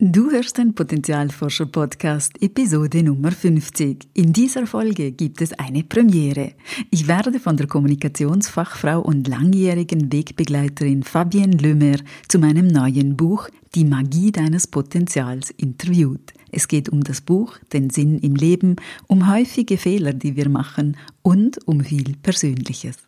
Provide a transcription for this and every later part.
Du hörst den Potenzialforscher Podcast Episode Nummer 50. In dieser Folge gibt es eine Premiere. Ich werde von der Kommunikationsfachfrau und langjährigen Wegbegleiterin Fabienne Lömer zu meinem neuen Buch Die Magie deines Potenzials interviewt. Es geht um das Buch, den Sinn im Leben, um häufige Fehler, die wir machen und um viel Persönliches.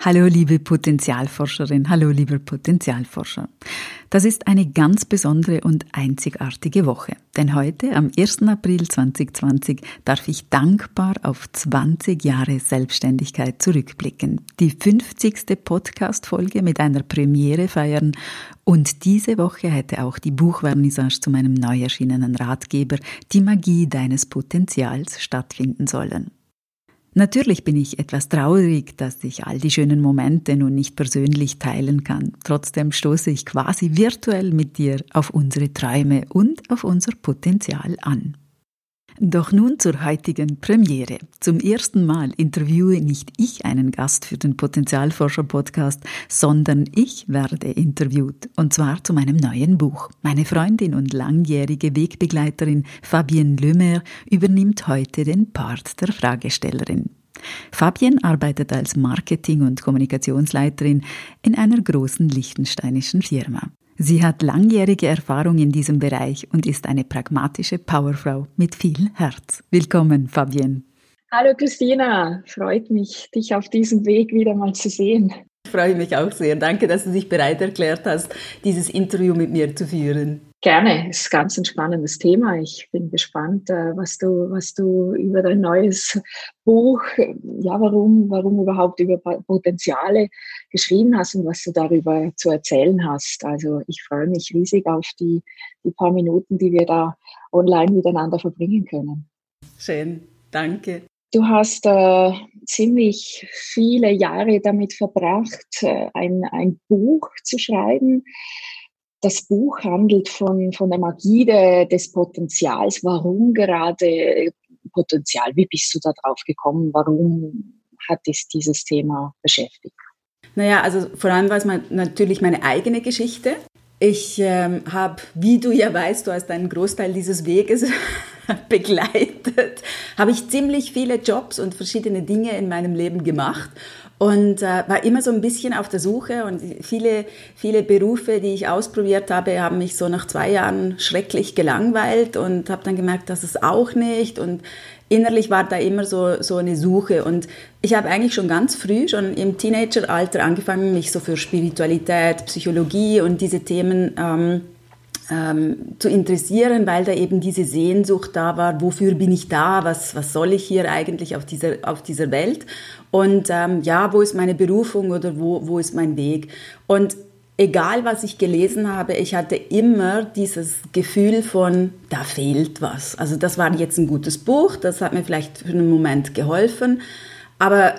Hallo liebe Potenzialforscherin, hallo lieber Potenzialforscher. Das ist eine ganz besondere und einzigartige Woche, denn heute, am 1. April 2020, darf ich dankbar auf 20 Jahre Selbstständigkeit zurückblicken, die 50. Podcast-Folge mit einer Premiere feiern und diese Woche hätte auch die Buchvernissage zu meinem neu erschienenen Ratgeber Die Magie deines Potenzials stattfinden sollen. Natürlich bin ich etwas traurig, dass ich all die schönen Momente nun nicht persönlich teilen kann. Trotzdem stoße ich quasi virtuell mit dir auf unsere Träume und auf unser Potenzial an. Doch nun zur heutigen Premiere. Zum ersten Mal interviewe nicht ich einen Gast für den Potenzialforscher Podcast, sondern ich werde interviewt. Und zwar zu meinem neuen Buch. Meine Freundin und langjährige Wegbegleiterin Fabienne Lömer übernimmt heute den Part der Fragestellerin. Fabienne arbeitet als Marketing- und Kommunikationsleiterin in einer großen liechtensteinischen Firma. Sie hat langjährige Erfahrung in diesem Bereich und ist eine pragmatische Powerfrau mit viel Herz. Willkommen, Fabienne. Hallo Christina, freut mich, dich auf diesem Weg wieder mal zu sehen. Ich freue mich auch sehr. Danke, dass du dich bereit erklärt hast, dieses Interview mit mir zu führen. Gerne, es ist ganz ein spannendes Thema. Ich bin gespannt, äh, was du, was du über dein neues Buch, ja, warum, warum überhaupt über Potenziale geschrieben hast und was du darüber zu erzählen hast. Also ich freue mich riesig auf die, die paar Minuten, die wir da online miteinander verbringen können. Schön, danke. Du hast äh, ziemlich viele Jahre damit verbracht, äh, ein, ein Buch zu schreiben das Buch handelt von, von der Magie de, des Potenzials. Warum gerade Potenzial? Wie bist du da drauf gekommen? Warum hat dich dieses Thema beschäftigt? Naja, also vor allem war es natürlich meine eigene Geschichte. Ich ähm, habe, wie du ja weißt, du hast einen Großteil dieses Weges begleitet, habe ich ziemlich viele Jobs und verschiedene Dinge in meinem Leben gemacht und äh, war immer so ein bisschen auf der Suche und viele, viele Berufe, die ich ausprobiert habe, haben mich so nach zwei Jahren schrecklich gelangweilt und habe dann gemerkt, dass es auch nicht. Und innerlich war da immer so, so eine Suche. Und ich habe eigentlich schon ganz früh, schon im Teenageralter angefangen, mich so für Spiritualität, Psychologie und diese Themen ähm, ähm, zu interessieren, weil da eben diese Sehnsucht da war, wofür bin ich da, was, was soll ich hier eigentlich auf dieser, auf dieser Welt und ähm, ja, wo ist meine Berufung oder wo, wo ist mein Weg. Und egal was ich gelesen habe, ich hatte immer dieses Gefühl von, da fehlt was. Also das war jetzt ein gutes Buch, das hat mir vielleicht für einen Moment geholfen, aber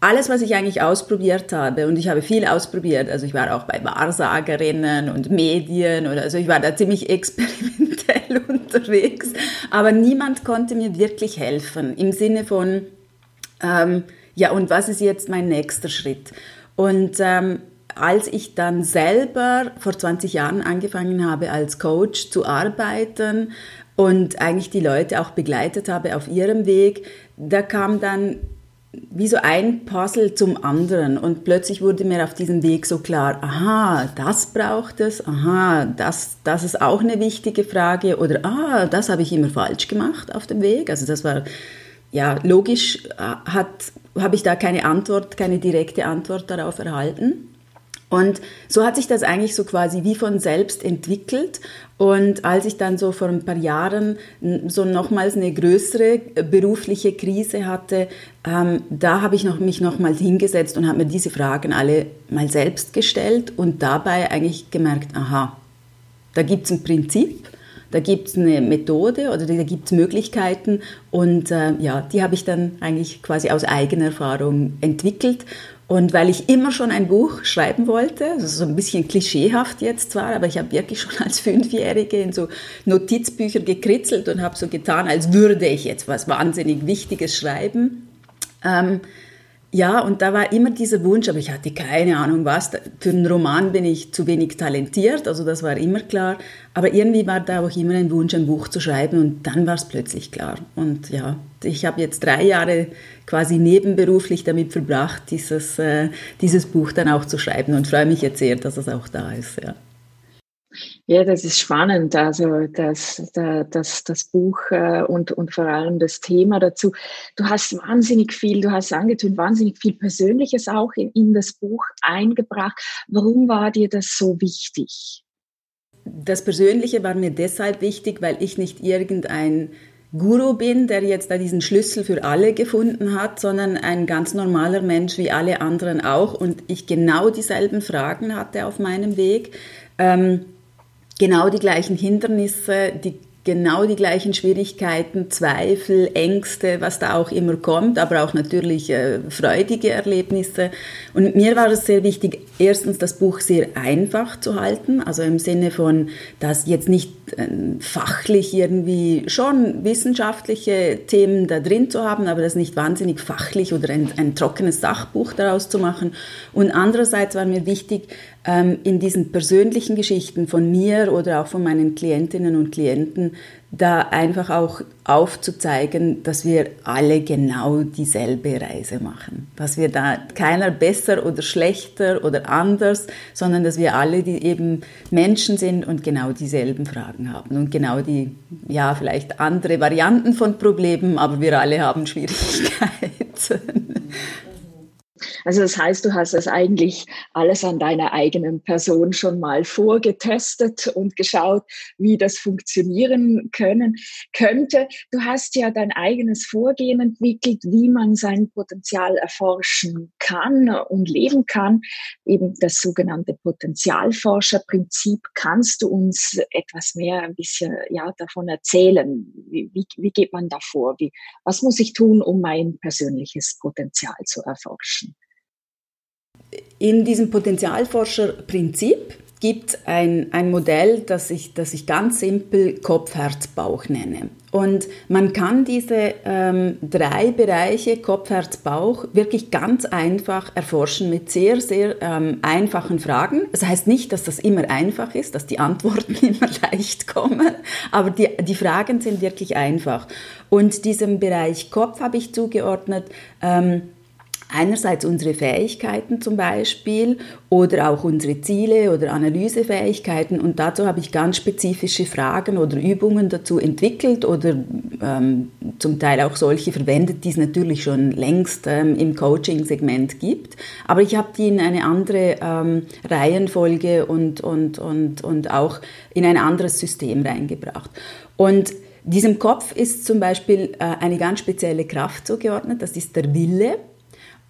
alles, was ich eigentlich ausprobiert habe, und ich habe viel ausprobiert, also ich war auch bei Wahrsagerinnen und Medien oder also ich war da ziemlich experimentell unterwegs, aber niemand konnte mir wirklich helfen im Sinne von, ähm, ja, und was ist jetzt mein nächster Schritt? Und ähm, als ich dann selber vor 20 Jahren angefangen habe, als Coach zu arbeiten und eigentlich die Leute auch begleitet habe auf ihrem Weg, da kam dann wie so ein Puzzle zum anderen und plötzlich wurde mir auf diesem Weg so klar, aha, das braucht es, aha, das, das ist auch eine wichtige Frage oder ah, das habe ich immer falsch gemacht auf dem Weg. Also das war, ja, logisch äh, hat, habe ich da keine Antwort, keine direkte Antwort darauf erhalten. Und so hat sich das eigentlich so quasi wie von selbst entwickelt. Und als ich dann so vor ein paar Jahren so nochmals eine größere berufliche Krise hatte, ähm, da habe ich noch, mich nochmals hingesetzt und habe mir diese Fragen alle mal selbst gestellt und dabei eigentlich gemerkt, aha, da gibt es ein Prinzip, Da gibt es eine Methode oder da gibt es Möglichkeiten und äh, ja, die habe ich dann eigentlich quasi aus eigener Erfahrung entwickelt. Und weil ich immer schon ein Buch schreiben wollte, also so ein bisschen klischeehaft jetzt zwar, aber ich habe wirklich schon als Fünfjährige in so Notizbücher gekritzelt und habe so getan, als würde ich jetzt was wahnsinnig Wichtiges schreiben. Ähm, ja, und da war immer dieser Wunsch, aber ich hatte keine Ahnung was. Für einen Roman bin ich zu wenig talentiert, also das war immer klar. Aber irgendwie war da auch immer ein Wunsch, ein Buch zu schreiben und dann war es plötzlich klar. Und ja, ich habe jetzt drei Jahre quasi nebenberuflich damit verbracht, dieses, äh, dieses Buch dann auch zu schreiben und freue mich jetzt sehr, dass es auch da ist. Ja. Ja, das ist spannend. Also das, das, das Buch äh, und, und vor allem das Thema dazu. Du hast wahnsinnig viel, du hast angetönt, wahnsinnig viel Persönliches auch in, in das Buch eingebracht. Warum war dir das so wichtig? Das Persönliche war mir deshalb wichtig, weil ich nicht irgendein Guru bin, der jetzt da diesen Schlüssel für alle gefunden hat, sondern ein ganz normaler Mensch wie alle anderen auch und ich genau dieselben Fragen hatte auf meinem Weg. Ähm, genau die gleichen Hindernisse, die genau die gleichen Schwierigkeiten, Zweifel, Ängste, was da auch immer kommt, aber auch natürlich äh, freudige Erlebnisse. Und mir war es sehr wichtig, erstens das Buch sehr einfach zu halten, also im Sinne von, dass jetzt nicht fachlich irgendwie schon wissenschaftliche Themen da drin zu haben, aber das nicht wahnsinnig fachlich oder ein, ein trockenes Sachbuch daraus zu machen. Und andererseits war mir wichtig, ähm, in diesen persönlichen Geschichten von mir oder auch von meinen Klientinnen und Klienten da einfach auch aufzuzeigen, dass wir alle genau dieselbe Reise machen. Dass wir da keiner besser oder schlechter oder anders, sondern dass wir alle die eben Menschen sind und genau dieselben Fragen haben und genau die, ja, vielleicht andere Varianten von Problemen, aber wir alle haben Schwierigkeiten. Also das heißt, du hast das eigentlich alles an deiner eigenen Person schon mal vorgetestet und geschaut, wie das funktionieren können könnte. Du hast ja dein eigenes Vorgehen entwickelt, wie man sein Potenzial erforschen kann und leben kann. Eben das sogenannte Potenzialforscherprinzip. Kannst du uns etwas mehr ein bisschen ja, davon erzählen? Wie, wie, wie geht man da vor? Wie, was muss ich tun, um mein persönliches Potenzial zu erforschen? In diesem Potenzialforscherprinzip gibt ein, ein Modell, das ich, das ich ganz simpel Kopf, Herz, Bauch nenne. Und man kann diese ähm, drei Bereiche, Kopf, Herz, Bauch, wirklich ganz einfach erforschen mit sehr, sehr ähm, einfachen Fragen. Das heißt nicht, dass das immer einfach ist, dass die Antworten immer leicht kommen, aber die, die Fragen sind wirklich einfach. Und diesem Bereich Kopf habe ich zugeordnet, ähm, einerseits unsere Fähigkeiten zum Beispiel oder auch unsere Ziele oder Analysefähigkeiten und dazu habe ich ganz spezifische Fragen oder Übungen dazu entwickelt oder ähm, zum Teil auch solche verwendet, die es natürlich schon längst ähm, im Coaching-Segment gibt, aber ich habe die in eine andere ähm, Reihenfolge und, und, und, und auch in ein anderes System reingebracht. Und diesem Kopf ist zum Beispiel äh, eine ganz spezielle Kraft zugeordnet, das ist der Wille.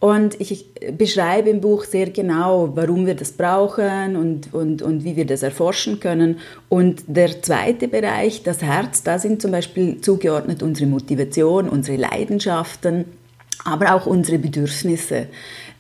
Und ich beschreibe im Buch sehr genau, warum wir das brauchen und, und, und wie wir das erforschen können. Und der zweite Bereich, das Herz, da sind zum Beispiel zugeordnet unsere Motivation, unsere Leidenschaften, aber auch unsere Bedürfnisse.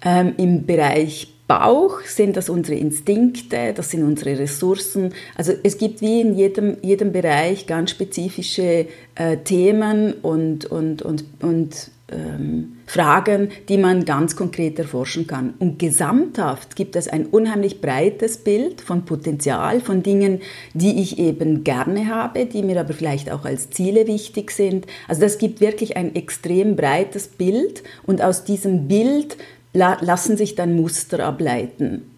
Ähm, Im Bereich Bauch sind das unsere Instinkte, das sind unsere Ressourcen. Also es gibt wie in jedem, jedem Bereich ganz spezifische äh, Themen und, und, und, und ähm, Fragen, die man ganz konkret erforschen kann. Und gesamthaft gibt es ein unheimlich breites Bild von Potenzial, von Dingen, die ich eben gerne habe, die mir aber vielleicht auch als Ziele wichtig sind. Also das gibt wirklich ein extrem breites Bild und aus diesem Bild lassen sich dann Muster ableiten.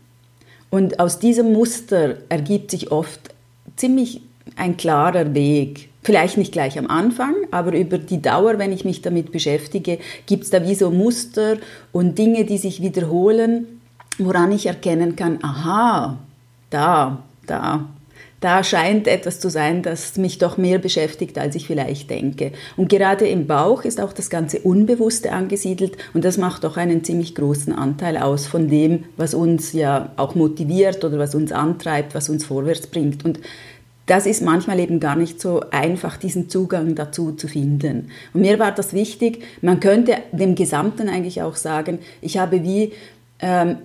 Und aus diesem Muster ergibt sich oft ziemlich ein klarer Weg, Vielleicht nicht gleich am Anfang, aber über die Dauer, wenn ich mich damit beschäftige, gibt es da wie so Muster und Dinge, die sich wiederholen, woran ich erkennen kann, aha, da, da, da scheint etwas zu sein, das mich doch mehr beschäftigt, als ich vielleicht denke. Und gerade im Bauch ist auch das ganze Unbewusste angesiedelt und das macht doch einen ziemlich großen Anteil aus von dem, was uns ja auch motiviert oder was uns antreibt, was uns vorwärts bringt. Und das ist manchmal eben gar nicht so einfach, diesen Zugang dazu zu finden. Und mir war das wichtig, man könnte dem Gesamten eigentlich auch sagen, ich habe wie ähm,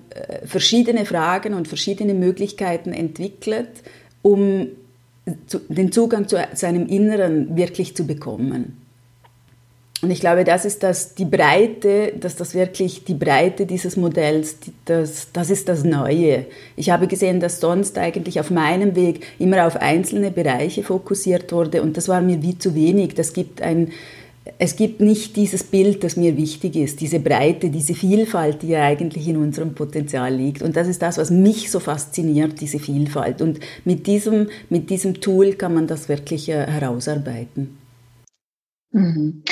verschiedene Fragen und verschiedene Möglichkeiten entwickelt, um zu, den Zugang zu seinem Inneren wirklich zu bekommen. Und ich glaube, das ist das, die Breite, dass das wirklich die Breite dieses Modells, das, das ist das Neue. Ich habe gesehen, dass sonst eigentlich auf meinem Weg immer auf einzelne Bereiche fokussiert wurde und das war mir wie zu wenig. Das gibt ein, es gibt nicht dieses Bild, das mir wichtig ist, diese Breite, diese Vielfalt, die ja eigentlich in unserem Potenzial liegt. Und das ist das, was mich so fasziniert, diese Vielfalt. Und mit diesem, mit diesem Tool kann man das wirklich äh, herausarbeiten. Mhm.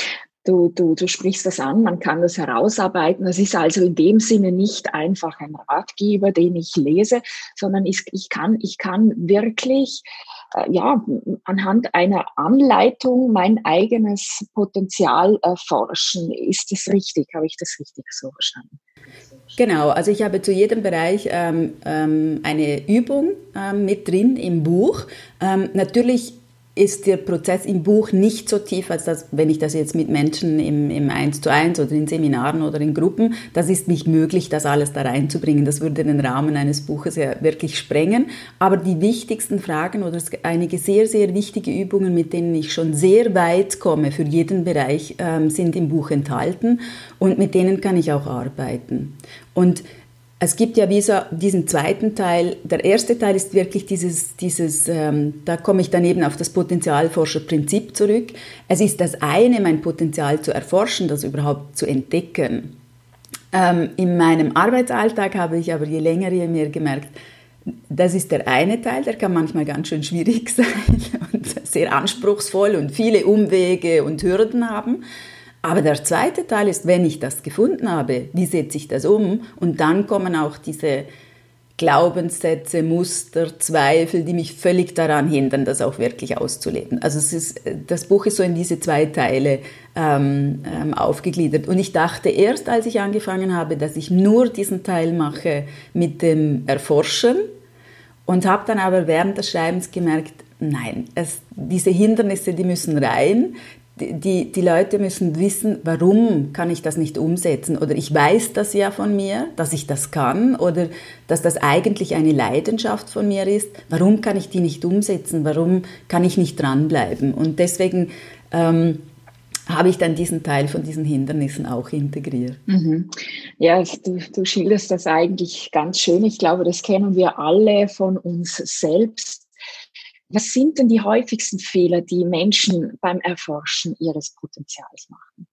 Du, du, du sprichst das an, man kann das herausarbeiten. Das ist also in dem Sinne nicht einfach ein Ratgeber, den ich lese, sondern ich, ich, kann, ich kann wirklich äh, ja, anhand einer Anleitung mein eigenes Potenzial erforschen. Ist das richtig? Habe ich das richtig so verstanden? Genau, also ich habe zu jedem Bereich ähm, ähm, eine Übung ähm, mit drin im Buch. Ähm, natürlich ist der Prozess im Buch nicht so tief, als das, wenn ich das jetzt mit Menschen im, im 1 zu 1 oder in Seminaren oder in Gruppen, das ist nicht möglich, das alles da reinzubringen. Das würde den Rahmen eines Buches ja wirklich sprengen. Aber die wichtigsten Fragen oder einige sehr, sehr wichtige Übungen, mit denen ich schon sehr weit komme für jeden Bereich, ähm, sind im Buch enthalten und mit denen kann ich auch arbeiten. Und es gibt ja wie so diesen zweiten Teil. Der erste Teil ist wirklich dieses, dieses ähm, da komme ich dann eben auf das Potenzialforscherprinzip zurück. Es ist das eine, mein Potenzial zu erforschen, das überhaupt zu entdecken. Ähm, in meinem Arbeitsalltag habe ich aber je länger, je mehr gemerkt, das ist der eine Teil, der kann manchmal ganz schön schwierig sein und sehr anspruchsvoll und viele Umwege und Hürden haben. Aber der zweite Teil ist, wenn ich das gefunden habe, wie setze ich das um? Und dann kommen auch diese Glaubenssätze, Muster, Zweifel, die mich völlig daran hindern, das auch wirklich auszuleben. Also es ist, das Buch ist so in diese zwei Teile ähm, ähm, aufgegliedert. Und ich dachte erst, als ich angefangen habe, dass ich nur diesen Teil mache mit dem Erforschen und habe dann aber während des Schreibens gemerkt, nein, es, diese Hindernisse, die müssen rein, die, die Leute müssen wissen, warum kann ich das nicht umsetzen? Oder ich weiß das ja von mir, dass ich das kann oder dass das eigentlich eine Leidenschaft von mir ist. Warum kann ich die nicht umsetzen? Warum kann ich nicht dranbleiben? Und deswegen ähm, habe ich dann diesen Teil von diesen Hindernissen auch integriert. Mhm. Ja, du, du schilderst das eigentlich ganz schön. Ich glaube, das kennen wir alle von uns selbst was sind denn die häufigsten Fehler, die Menschen beim Erforschen ihres Potenzials machen?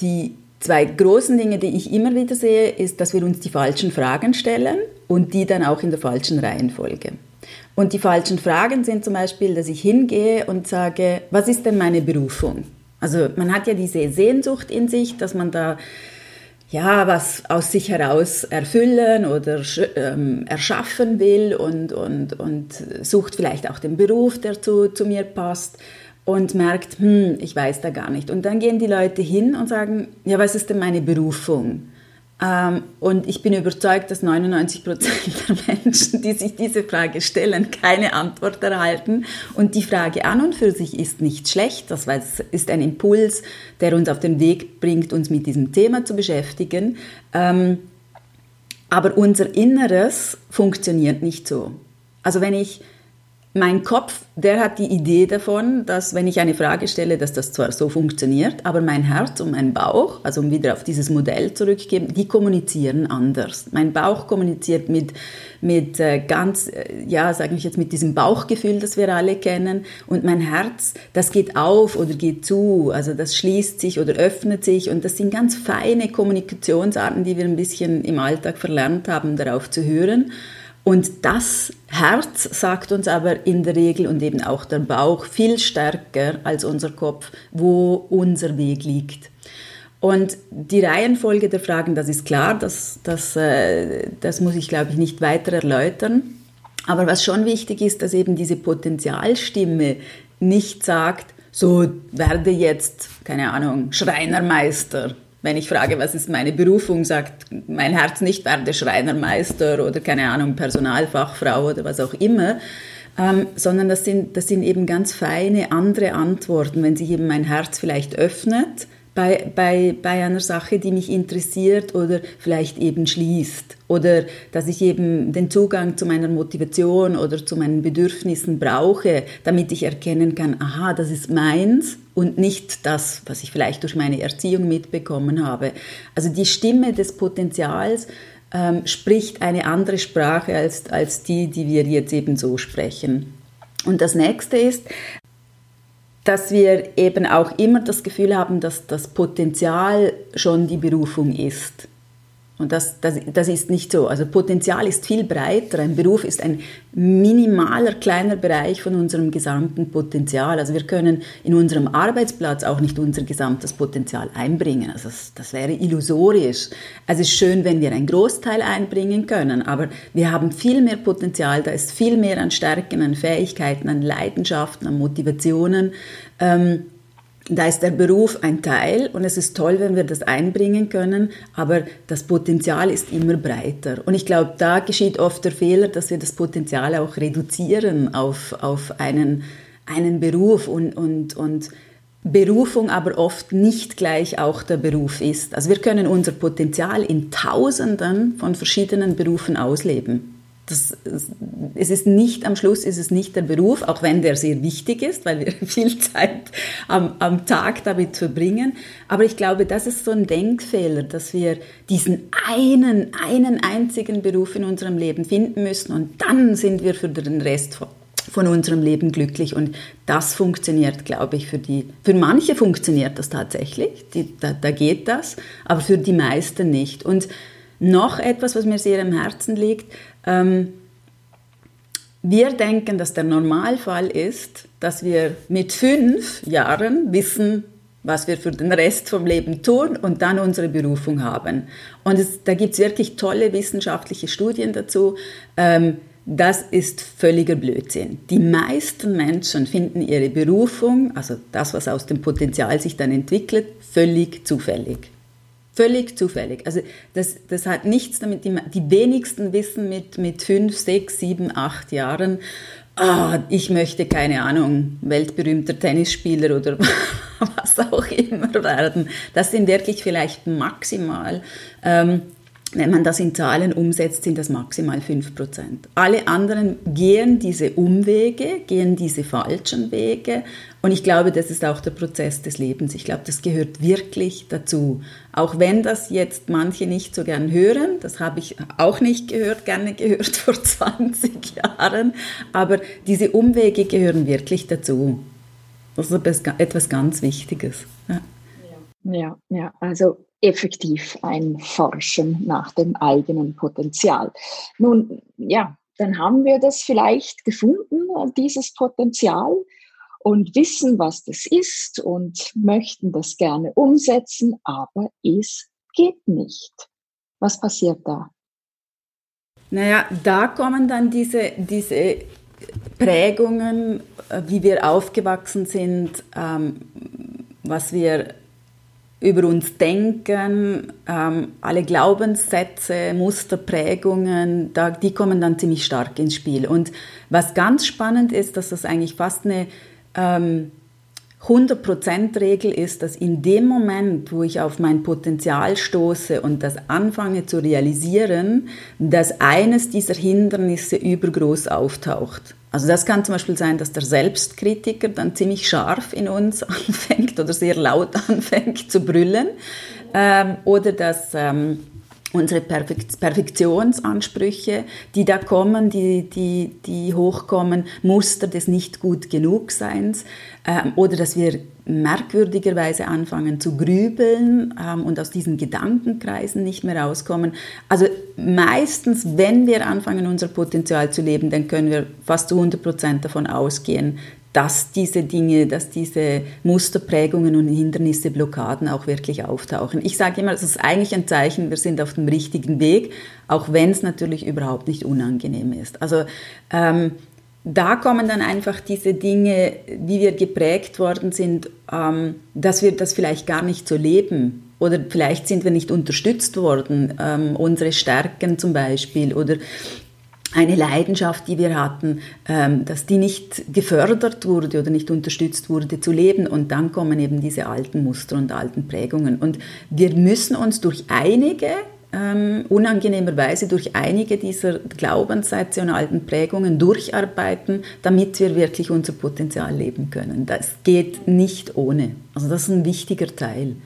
Die zwei großen Dinge, die ich immer wieder sehe, ist, dass wir uns die falschen Fragen stellen und die dann auch in der falschen Reihenfolge. Und die falschen Fragen sind zum Beispiel, dass ich hingehe und sage, was ist denn meine Berufung? Also man hat ja diese Sehnsucht in sich, dass man da ja, was aus sich heraus erfüllen oder ähm, erschaffen will und, und, und sucht vielleicht auch den Beruf, der zu, zu mir passt und merkt, hm, ich weiß da gar nicht. Und dann gehen die Leute hin und sagen, ja, was ist denn meine Berufung? Ähm, und ich bin überzeugt, dass 99 Prozent der Menschen, die sich diese Frage stellen, keine Antwort erhalten. Und die Frage an und für sich ist nicht schlecht. Das ist ein Impuls, der uns auf den Weg bringt, uns mit diesem Thema zu beschäftigen. Ähm, aber unser Inneres funktioniert nicht so. Also wenn ich mein Kopf, der hat die Idee davon, dass wenn ich eine Frage stelle, dass das zwar so funktioniert, aber mein Herz und mein Bauch, also um wieder auf dieses Modell zurückzugeben, die kommunizieren anders. Mein Bauch kommuniziert mit, mit äh, ganz, äh, ja, sage ich jetzt, mit diesem Bauchgefühl, das wir alle kennen. Und mein Herz, das geht auf oder geht zu, also das schließt sich oder öffnet sich. Und das sind ganz feine Kommunikationsarten, die wir ein bisschen im Alltag verlernt haben, darauf zu hören. Und das Herz sagt uns aber in der Regel und eben auch der Bauch viel stärker als unser Kopf, wo unser Weg liegt. Und die Reihenfolge der Fragen, das ist klar, das, das, äh, das muss ich, glaube ich, nicht weiter erläutern. Aber was schon wichtig ist, dass eben diese Potenzialstimme nicht sagt, so werde jetzt, keine Ahnung, Schreinermeister wenn ich frage, was ist meine Berufung, sagt mein Herz nicht, werde Schreinermeister oder keine Ahnung, Personalfachfrau oder was auch immer. ähm, sondern das sind, das sind eben ganz feine andere Antworten, wenn sich eben mein Herz vielleicht öffnet bei, bei, bei einer Sache, die mich interessiert oder vielleicht eben schließt. Oder dass ich eben den Zugang zu meiner Motivation oder zu meinen Bedürfnissen brauche, damit ich erkennen kann, aha, das ist meins und nicht das, was ich vielleicht durch meine Erziehung mitbekommen habe. Also die Stimme des Potenzials ähm, spricht eine andere Sprache als, als die, die wir jetzt eben so sprechen. Und das nächste ist, dass wir eben auch immer das Gefühl haben, dass das Potenzial schon die Berufung ist. Und das, das, das ist nicht so. Also Potenzial ist viel breiter. Ein Beruf ist ein minimaler, kleiner Bereich von unserem gesamten Potenzial. Also wir können in unserem Arbeitsplatz auch nicht unser gesamtes Potenzial einbringen. Also das, das wäre illusorisch. Es ist schön, wenn wir einen Großteil einbringen können, aber wir haben viel mehr Potenzial. Da ist viel mehr an Stärken, an Fähigkeiten, an Leidenschaften, an Motivationen. Ähm, da ist der Beruf ein Teil und es ist toll, wenn wir das einbringen können, aber das Potenzial ist immer breiter. Und ich glaube, da geschieht oft der Fehler, dass wir das Potenzial auch reduzieren auf, auf einen, einen Beruf und, und, und Berufung aber oft nicht gleich auch der Beruf ist. Also wir können unser Potenzial in Tausenden von verschiedenen Berufen ausleben. Das, es ist nicht, am Schluss ist es nicht der Beruf, auch wenn der sehr wichtig ist, weil wir viel Zeit am, am Tag damit verbringen. Aber ich glaube, das ist so ein Denkfehler, dass wir diesen einen, einen einzigen Beruf in unserem Leben finden müssen und dann sind wir für den Rest von, von unserem Leben glücklich. Und das funktioniert, glaube ich, für die, für manche funktioniert das tatsächlich, die, da, da geht das, aber für die meisten nicht. Und noch etwas, was mir sehr am Herzen liegt, ähm, wir denken, dass der Normalfall ist, dass wir mit fünf Jahren wissen, was wir für den Rest vom Leben tun und dann unsere Berufung haben. Und es, da gibt es wirklich tolle wissenschaftliche Studien dazu. Ähm, das ist völliger Blödsinn. Die meisten Menschen finden ihre Berufung, also das, was aus dem Potenzial sich dann entwickelt, völlig zufällig. Völlig zufällig. Also das, das hat nichts damit, die, die wenigsten wissen mit, mit fünf, sechs, sieben, acht Jahren, ah, ich möchte, keine Ahnung, weltberühmter Tennisspieler oder was auch immer werden. Das sind wirklich vielleicht maximal ähm, wenn man das in Zahlen umsetzt, sind das maximal 5%. Alle anderen gehen diese Umwege, gehen diese falschen Wege. Und ich glaube, das ist auch der Prozess des Lebens. Ich glaube, das gehört wirklich dazu. Auch wenn das jetzt manche nicht so gern hören, das habe ich auch nicht gehört, gerne gehört vor 20 Jahren. Aber diese Umwege gehören wirklich dazu. Das ist etwas ganz Wichtiges. Ja, ja, ja. also effektiv ein Forschen nach dem eigenen Potenzial. Nun, ja, dann haben wir das vielleicht gefunden, dieses Potenzial, und wissen, was das ist und möchten das gerne umsetzen, aber es geht nicht. Was passiert da? Naja, da kommen dann diese, diese Prägungen, äh, wie wir aufgewachsen sind, ähm, was wir über uns denken, ähm, alle Glaubenssätze, Musterprägungen, da, die kommen dann ziemlich stark ins Spiel. Und was ganz spannend ist, dass das eigentlich fast eine ähm, 100%-Regel ist, dass in dem Moment, wo ich auf mein Potenzial stoße und das anfange zu realisieren, dass eines dieser Hindernisse übergroß auftaucht. Also das kann zum Beispiel sein, dass der Selbstkritiker dann ziemlich scharf in uns anfängt oder sehr laut anfängt zu brüllen. Ähm, oder dass ähm, unsere Perfekt Perfektionsansprüche, die da kommen, die, die, die hochkommen, Muster des nicht gut genug Seins ähm, oder dass wir merkwürdigerweise anfangen zu grübeln ähm, und aus diesen Gedankenkreisen nicht mehr rauskommen. Also meistens, wenn wir anfangen, unser Potenzial zu leben, dann können wir fast zu 100 Prozent davon ausgehen, dass diese Dinge, dass diese Musterprägungen und Hindernisse, Blockaden auch wirklich auftauchen. Ich sage immer, es ist eigentlich ein Zeichen, wir sind auf dem richtigen Weg, auch wenn es natürlich überhaupt nicht unangenehm ist. Also ähm, da kommen dann einfach diese Dinge, wie wir geprägt worden sind, ähm, dass wir das vielleicht gar nicht so leben. Oder vielleicht sind wir nicht unterstützt worden, ähm, unsere Stärken zum Beispiel. Oder eine Leidenschaft, die wir hatten, ähm, dass die nicht gefördert wurde oder nicht unterstützt wurde zu leben. Und dann kommen eben diese alten Muster und alten Prägungen. Und wir müssen uns durch einige ähm, unangenehmerweise durch einige dieser Glaubenssätze und alten Prägungen durcharbeiten, damit wir wirklich unser Potenzial leben können. Das geht nicht ohne. Also das ist ein wichtiger Teil.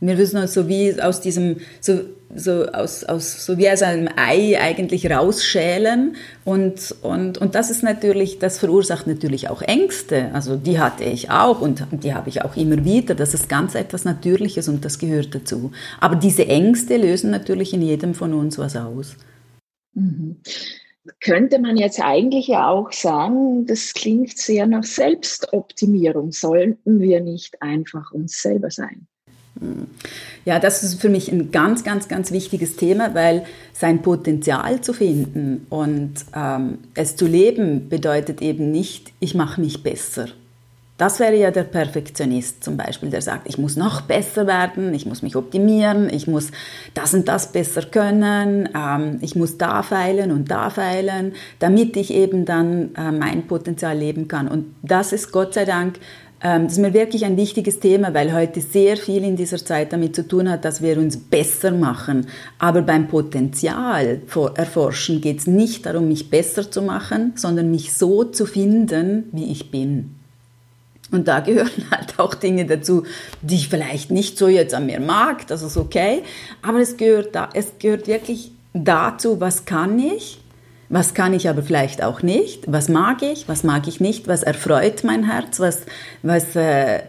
Wir müssen uns so wie aus diesem, so so aus, aus so wie aus einem Ei eigentlich rausschälen und, und, und das ist natürlich, das verursacht natürlich auch Ängste. Also die hatte ich auch und die habe ich auch immer wieder. Das ist ganz etwas Natürliches und das gehört dazu. Aber diese Ängste lösen natürlich in jedem von uns was aus. Mhm. Könnte man jetzt eigentlich ja auch sagen, das klingt sehr nach Selbstoptimierung. Sollten wir nicht einfach uns selber sein? Ja, das ist für mich ein ganz, ganz, ganz wichtiges Thema, weil sein Potenzial zu finden und ähm, es zu leben bedeutet eben nicht, ich mache mich besser. Das wäre ja der Perfektionist zum Beispiel, der sagt, ich muss noch besser werden, ich muss mich optimieren, ich muss das und das besser können, ähm, ich muss da feilen und da feilen, damit ich eben dann äh, mein Potenzial leben kann. Und das ist Gott sei Dank das ist mir wirklich ein wichtiges Thema, weil heute sehr viel in dieser Zeit damit zu tun hat, dass wir uns besser machen. Aber beim Potenzial erforschen geht es nicht darum, mich besser zu machen, sondern mich so zu finden, wie ich bin. Und da gehören halt auch Dinge dazu, die ich vielleicht nicht so jetzt an mir mag, das ist okay. Aber es gehört, da, es gehört wirklich dazu, was kann ich was kann ich aber vielleicht auch nicht? Was mag ich? Was mag ich nicht? Was erfreut mein Herz? Was, was, äh,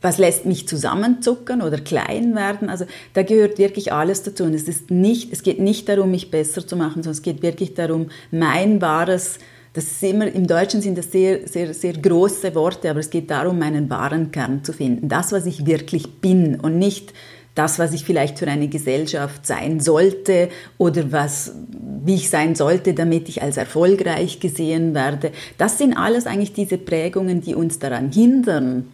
was lässt mich zusammenzucken oder klein werden? Also da gehört wirklich alles dazu. Und es, ist nicht, es geht nicht darum, mich besser zu machen, sondern es geht wirklich darum, mein wahres, das ist immer, im Deutschen sind das sehr, sehr, sehr große Worte, aber es geht darum, meinen wahren Kern zu finden. Das, was ich wirklich bin und nicht das, was ich vielleicht für eine Gesellschaft sein sollte oder was, wie ich sein sollte, damit ich als erfolgreich gesehen werde. Das sind alles eigentlich diese Prägungen, die uns daran hindern,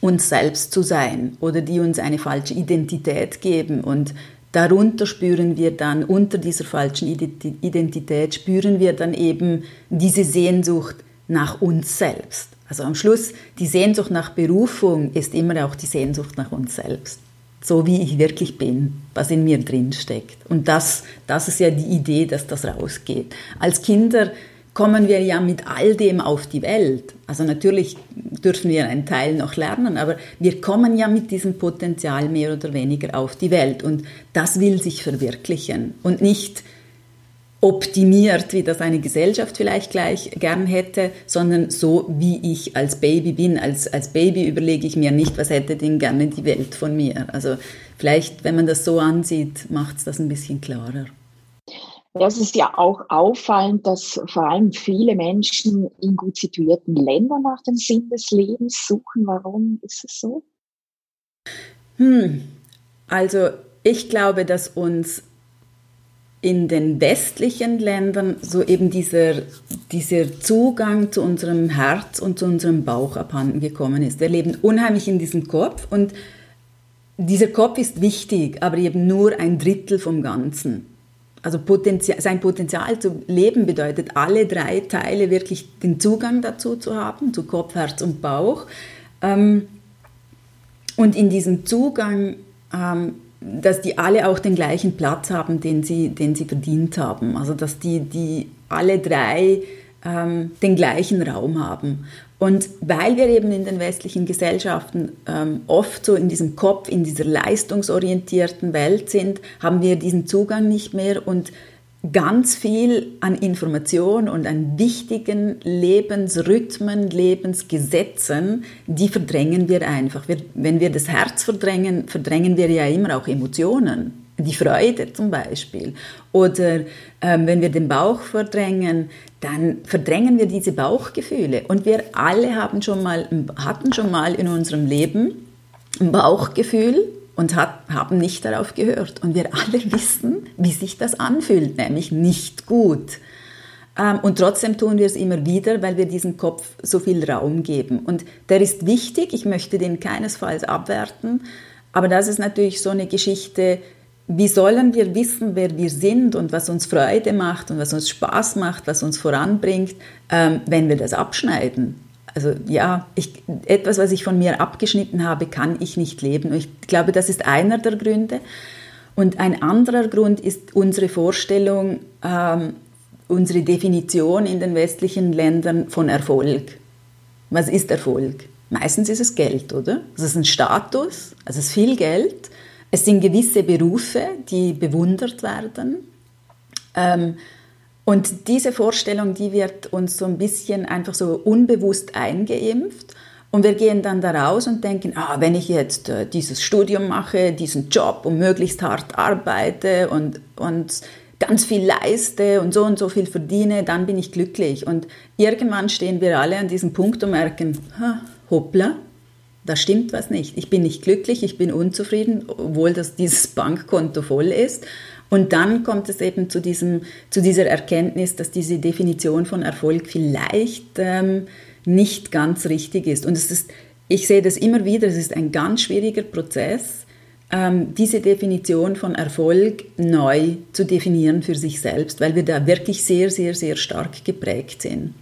uns selbst zu sein oder die uns eine falsche Identität geben und Darunter spüren wir dann, unter dieser falschen Identität spüren wir dann eben diese Sehnsucht nach uns selbst. Also am Schluss, die Sehnsucht nach Berufung ist immer auch die Sehnsucht nach uns selbst so wie ich wirklich bin, was in mir drin steckt. Und das, das ist ja die Idee, dass das rausgeht. Als Kinder kommen wir ja mit all dem auf die Welt. Also natürlich dürfen wir einen Teil noch lernen, aber wir kommen ja mit diesem Potenzial mehr oder weniger auf die Welt. Und das will sich verwirklichen und nicht optimiert, wie das eine Gesellschaft vielleicht gleich gern hätte, sondern so, wie ich als Baby bin. Als, als Baby überlege ich mir nicht, was hätte denn gerne die Welt von mir. Also vielleicht, wenn man das so ansieht, macht es das ein bisschen klarer. Es ist ja auch auffallend, dass vor allem viele Menschen in gut situierten Ländern nach dem Sinn des Lebens suchen. Warum ist es so? Hm, also ich glaube, dass uns in den westlichen Ländern so eben dieser, dieser Zugang zu unserem Herz und zu unserem Bauch abhanden gekommen ist. Wir leben unheimlich in diesem Kopf und dieser Kopf ist wichtig, aber eben nur ein Drittel vom Ganzen. Also Potenzial, sein Potenzial zu leben bedeutet, alle drei Teile wirklich den Zugang dazu zu haben, zu Kopf, Herz und Bauch. Ähm, und in diesem Zugang ähm, dass die alle auch den gleichen Platz haben, den sie, den sie verdient haben. Also dass die, die alle drei ähm, den gleichen Raum haben. Und weil wir eben in den westlichen Gesellschaften ähm, oft so in diesem Kopf, in dieser leistungsorientierten Welt sind, haben wir diesen Zugang nicht mehr und ganz viel an Information und an wichtigen Lebensrhythmen, Lebensgesetzen, die verdrängen wir einfach. Wir, wenn wir das Herz verdrängen, verdrängen wir ja immer auch Emotionen. Die Freude zum Beispiel. Oder ähm, wenn wir den Bauch verdrängen, dann verdrängen wir diese Bauchgefühle. Und wir alle haben schon mal, hatten schon mal in unserem Leben ein Bauchgefühl, und hat, haben nicht darauf gehört. Und wir alle wissen, wie sich das anfühlt, nämlich nicht gut. Ähm, und trotzdem tun wir es immer wieder, weil wir diesem Kopf so viel Raum geben. Und der ist wichtig, ich möchte den keinesfalls abwerten, aber das ist natürlich so eine Geschichte, wie sollen wir wissen, wer wir sind und was uns Freude macht und was uns Spaß macht, was uns voranbringt, ähm, wenn wir das abschneiden? Also ja, ich, etwas, was ich von mir abgeschnitten habe, kann ich nicht leben. Und ich glaube, das ist einer der Gründe. Und ein anderer Grund ist unsere Vorstellung, ähm, unsere Definition in den westlichen Ländern von Erfolg. Was ist Erfolg? Meistens ist es Geld, oder? Es ist ein Status, also es ist viel Geld es sind gewisse Berufe, die bewundert werden. Ähm, und diese Vorstellung, die wird uns so ein bisschen einfach so unbewusst eingeimpft. Und wir gehen dann da raus und denken, ah, wenn ich jetzt äh, dieses Studium mache, diesen Job und möglichst hart arbeite und, und ganz viel leiste und so und so viel verdiene, dann bin ich glücklich. Und irgendwann stehen wir alle an diesem Punkt und merken, hoppla, da stimmt was nicht. Ich bin nicht glücklich, ich bin unzufrieden, obwohl das dieses Bankkonto voll ist. Und dann kommt es eben zu, diesem, zu dieser Erkenntnis, dass diese Definition von Erfolg vielleicht ähm, nicht ganz richtig ist. Und es ist, ich sehe das immer wieder, es ist ein ganz schwieriger Prozess, ähm, diese Definition von Erfolg neu zu definieren für sich selbst, weil wir da wirklich sehr, sehr, sehr stark geprägt sind.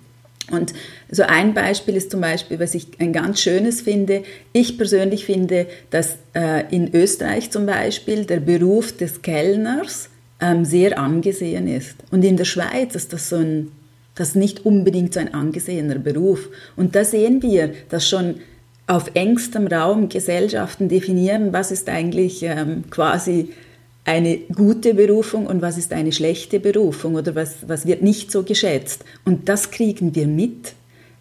Und so ein Beispiel ist zum Beispiel, was ich ein ganz schönes finde. Ich persönlich finde, dass äh, in Österreich zum Beispiel der Beruf des Kellners ähm, sehr angesehen ist. Und in der Schweiz ist das so ein, das nicht unbedingt so ein angesehener Beruf. Und da sehen wir, dass schon auf engstem Raum Gesellschaften definieren, was ist eigentlich ähm, quasi eine gute Berufung und was ist eine schlechte Berufung oder was, was wird nicht so geschätzt. Und das kriegen wir mit.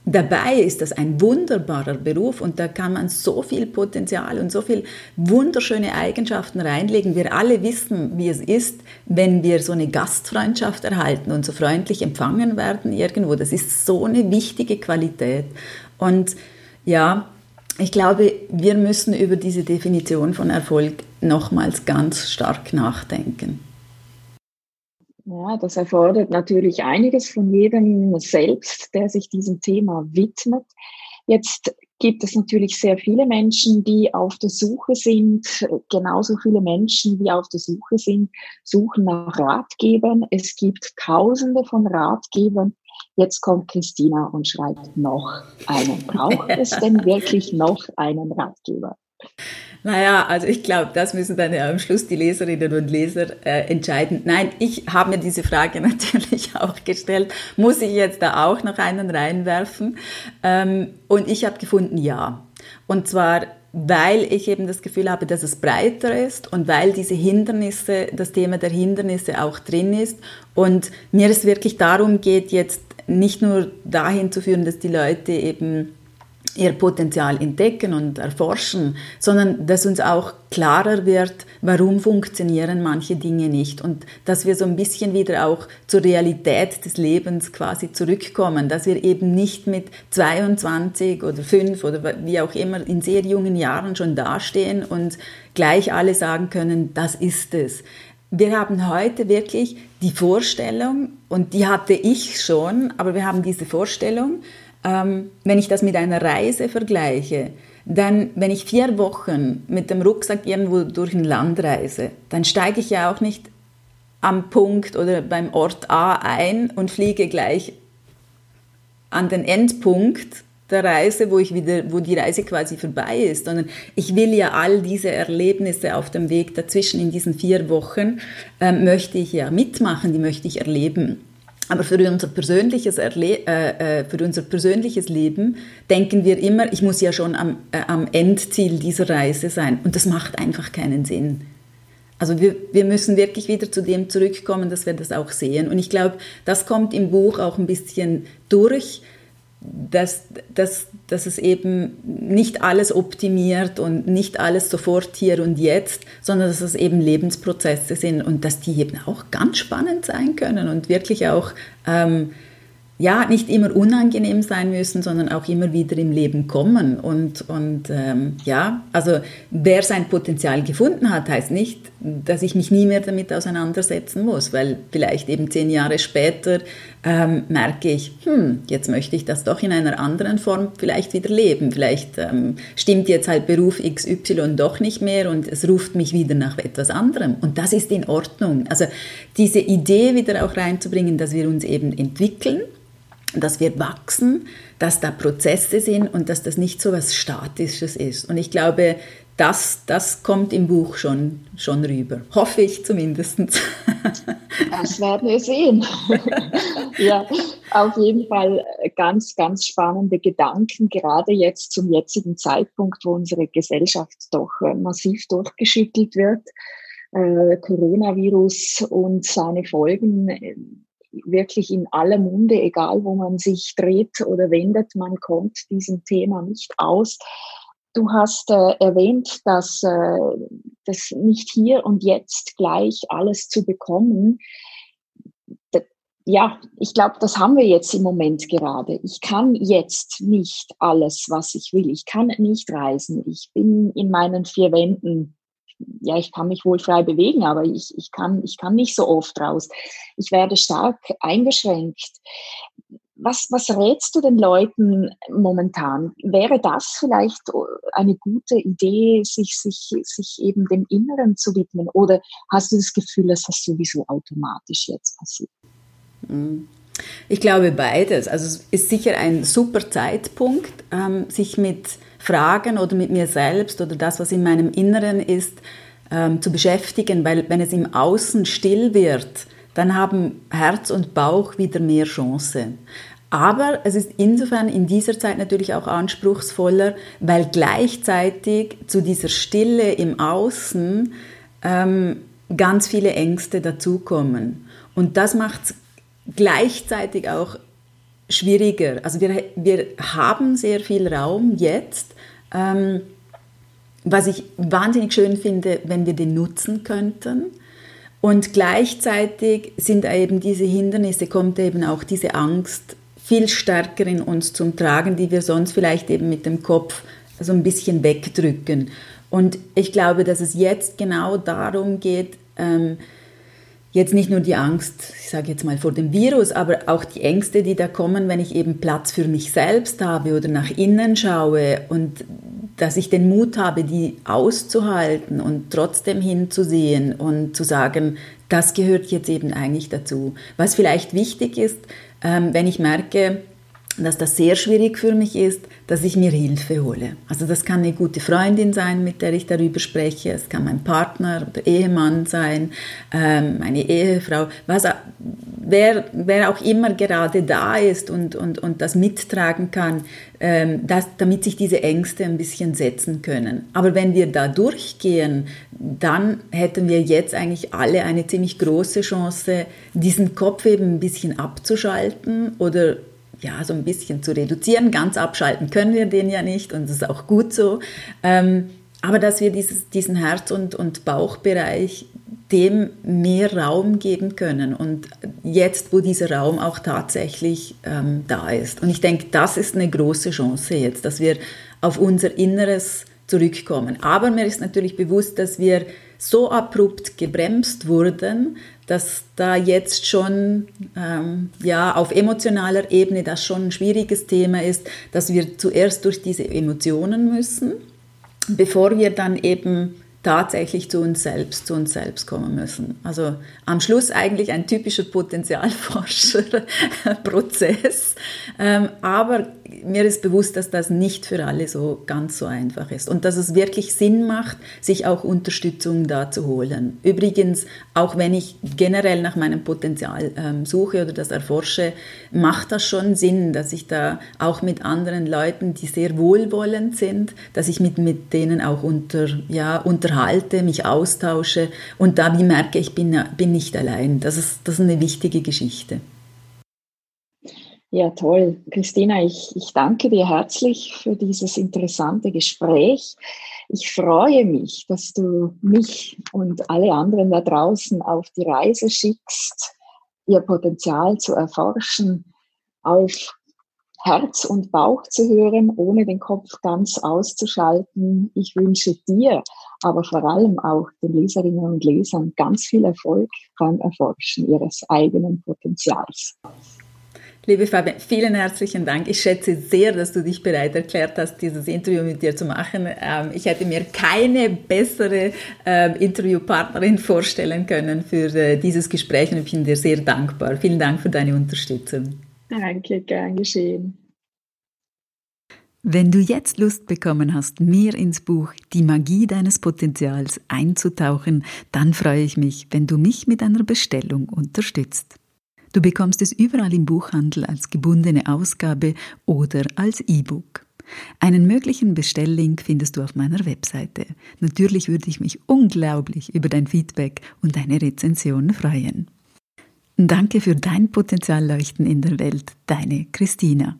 Dabei ist das ein wunderbarer Beruf und da kann man so viel Potenzial und so viel wunderschöne Eigenschaften reinlegen. Wir alle wissen, wie es ist, wenn wir so eine Gastfreundschaft erhalten und so freundlich empfangen werden irgendwo. Das ist so eine wichtige Qualität. Und ja, ich glaube, wir müssen über diese Definition von Erfolg nochmals ganz stark nachdenken. Ja, das erfordert natürlich einiges von jedem selbst, der sich diesem Thema widmet. Jetzt gibt es natürlich sehr viele Menschen, die auf der Suche sind, genauso viele Menschen, die auf der Suche sind, suchen nach Ratgebern. Es gibt tausende von Ratgebern. Jetzt kommt Christina und schreibt noch einen. Braucht es denn wirklich noch einen Ratgeber? Naja, also ich glaube, das müssen dann ja am Schluss die Leserinnen und Leser äh, entscheiden. Nein, ich habe mir diese Frage natürlich auch gestellt. Muss ich jetzt da auch noch einen reinwerfen? Ähm, und ich habe gefunden, ja. Und zwar weil ich eben das Gefühl habe, dass es breiter ist und weil diese Hindernisse, das Thema der Hindernisse auch drin ist und mir es wirklich darum geht, jetzt nicht nur dahin zu führen, dass die Leute eben ihr Potenzial entdecken und erforschen, sondern dass uns auch klarer wird, warum funktionieren manche Dinge nicht und dass wir so ein bisschen wieder auch zur Realität des Lebens quasi zurückkommen, dass wir eben nicht mit 22 oder 5 oder wie auch immer in sehr jungen Jahren schon dastehen und gleich alle sagen können, das ist es. Wir haben heute wirklich die Vorstellung, und die hatte ich schon, aber wir haben diese Vorstellung, ähm, wenn ich das mit einer Reise vergleiche, dann, wenn ich vier Wochen mit dem Rucksack irgendwo durch ein Land reise, dann steige ich ja auch nicht am Punkt oder beim Ort A ein und fliege gleich an den Endpunkt der Reise, wo ich wieder, wo die Reise quasi vorbei ist, sondern ich will ja all diese Erlebnisse auf dem Weg dazwischen in diesen vier Wochen äh, möchte ich ja mitmachen, die möchte ich erleben. Aber für unser, persönliches Erle äh, äh, für unser persönliches Leben denken wir immer, ich muss ja schon am, äh, am Endziel dieser Reise sein. Und das macht einfach keinen Sinn. Also wir, wir müssen wirklich wieder zu dem zurückkommen, dass wir das auch sehen. Und ich glaube, das kommt im Buch auch ein bisschen durch, dass, dass, dass es eben nicht alles optimiert und nicht alles sofort hier und jetzt, sondern dass es eben Lebensprozesse sind und dass die eben auch ganz spannend sein können und wirklich auch ähm, ja nicht immer unangenehm sein müssen, sondern auch immer wieder im Leben kommen. Und, und ähm, ja, also wer sein Potenzial gefunden hat, heißt nicht, dass ich mich nie mehr damit auseinandersetzen muss, weil vielleicht eben zehn Jahre später ähm, merke ich, hm, jetzt möchte ich das doch in einer anderen Form vielleicht wieder leben. Vielleicht ähm, stimmt jetzt halt Beruf XY doch nicht mehr und es ruft mich wieder nach etwas anderem. Und das ist in Ordnung. Also diese Idee wieder auch reinzubringen, dass wir uns eben entwickeln, dass wir wachsen, dass da Prozesse sind und dass das nicht so was Statisches ist. Und ich glaube, das, das kommt im Buch schon, schon rüber. Hoffe ich zumindest. Das werden wir sehen. ja, auf jeden Fall ganz, ganz spannende Gedanken, gerade jetzt zum jetzigen Zeitpunkt, wo unsere Gesellschaft doch äh, massiv durchgeschüttelt wird. Äh, Coronavirus und seine Folgen äh, wirklich in aller Munde, egal wo man sich dreht oder wendet, man kommt diesem Thema nicht aus. Du hast äh, erwähnt, dass äh, das nicht hier und jetzt gleich alles zu bekommen. ja, ich glaube, das haben wir jetzt im Moment gerade. Ich kann jetzt nicht alles, was ich will. Ich kann nicht reisen. Ich bin in meinen vier Wänden. Ja, ich kann mich wohl frei bewegen, aber ich, ich, kann, ich kann nicht so oft raus. Ich werde stark eingeschränkt was, was rätst du den Leuten momentan? Wäre das vielleicht eine gute Idee, sich, sich, sich eben dem Inneren zu widmen? Oder hast du das Gefühl, dass das sowieso automatisch jetzt passiert? Mhm. Ich glaube beides. Also es ist sicher ein super Zeitpunkt, ähm, sich mit Fragen oder mit mir selbst oder das, was in meinem Inneren ist, ähm, zu beschäftigen, weil wenn es im Außen still wird, dann haben Herz und Bauch wieder mehr Chance. Aber es ist insofern in dieser Zeit natürlich auch anspruchsvoller, weil gleichzeitig zu dieser Stille im Außen ähm, ganz viele Ängste dazukommen. Und das macht es gleichzeitig auch schwieriger. Also wir, wir haben sehr viel Raum jetzt, ähm, was ich wahnsinnig schön finde, wenn wir den nutzen könnten. Und gleichzeitig sind eben diese Hindernisse, kommt eben auch diese Angst viel stärker in uns zum Tragen, die wir sonst vielleicht eben mit dem Kopf so ein bisschen wegdrücken. Und ich glaube, dass es jetzt genau darum geht, ähm, jetzt nicht nur die Angst, ich sage jetzt mal vor dem Virus, aber auch die Ängste, die da kommen, wenn ich eben Platz für mich selbst habe oder nach innen schaue und dass ich den Mut habe, die auszuhalten und trotzdem hinzusehen und zu sagen, das gehört jetzt eben eigentlich dazu. Was vielleicht wichtig ist, ähm, wenn ich merke, dass das sehr schwierig für mich ist, dass ich mir Hilfe hole. Also das kann eine gute Freundin sein, mit der ich darüber spreche, es kann mein Partner oder Ehemann sein, ähm, meine Ehefrau, was, wer, wer auch immer gerade da ist und, und, und das mittragen kann, ähm, dass, damit sich diese Ängste ein bisschen setzen können. Aber wenn wir da durchgehen, dann hätten wir jetzt eigentlich alle eine ziemlich große Chance, diesen Kopf eben ein bisschen abzuschalten oder ja, so ein bisschen zu reduzieren. Ganz abschalten können wir den ja nicht und das ist auch gut so. Ähm, aber dass wir dieses, diesen Herz- und, und Bauchbereich dem mehr Raum geben können und jetzt, wo dieser Raum auch tatsächlich ähm, da ist. Und ich denke, das ist eine große Chance jetzt, dass wir auf unser Inneres zurückkommen. Aber mir ist natürlich bewusst, dass wir so abrupt gebremst wurden, dass da jetzt schon ähm, ja auf emotionaler Ebene das schon ein schwieriges Thema ist, dass wir zuerst durch diese Emotionen müssen, bevor wir dann eben tatsächlich zu uns selbst, zu uns selbst kommen müssen. Also am Schluss eigentlich ein typischer Potenzialforscherprozess. Ähm, aber mir ist bewusst, dass das nicht für alle so ganz so einfach ist und dass es wirklich Sinn macht, sich auch Unterstützung da zu holen. Übrigens, auch wenn ich generell nach meinem Potenzial ähm, suche oder das erforsche, macht das schon Sinn, dass ich da auch mit anderen Leuten, die sehr wohlwollend sind, dass ich mit, mit denen auch unter, ja, unterhalte, mich austausche und da wie merke ich, bin, bin nicht allein. Das ist, das ist eine wichtige Geschichte. Ja, toll. Christina, ich, ich danke dir herzlich für dieses interessante Gespräch. Ich freue mich, dass du mich und alle anderen da draußen auf die Reise schickst, ihr Potenzial zu erforschen, auf Herz und Bauch zu hören, ohne den Kopf ganz auszuschalten. Ich wünsche dir, aber vor allem auch den Leserinnen und Lesern ganz viel Erfolg beim Erforschen ihres eigenen Potenzials. Liebe Fabian, vielen herzlichen Dank. Ich schätze sehr, dass du dich bereit erklärt hast, dieses Interview mit dir zu machen. Ähm, ich hätte mir keine bessere ähm, Interviewpartnerin vorstellen können für äh, dieses Gespräch und ich bin dir sehr dankbar. Vielen Dank für deine Unterstützung. Danke, gern geschehen. Wenn du jetzt Lust bekommen hast, mehr ins Buch Die Magie deines Potenzials einzutauchen, dann freue ich mich, wenn du mich mit einer Bestellung unterstützt. Du bekommst es überall im Buchhandel als gebundene Ausgabe oder als E-Book. Einen möglichen Bestelllink findest du auf meiner Webseite. Natürlich würde ich mich unglaublich über dein Feedback und deine Rezension freuen. Danke für dein Potenzialleuchten in der Welt, deine Christina.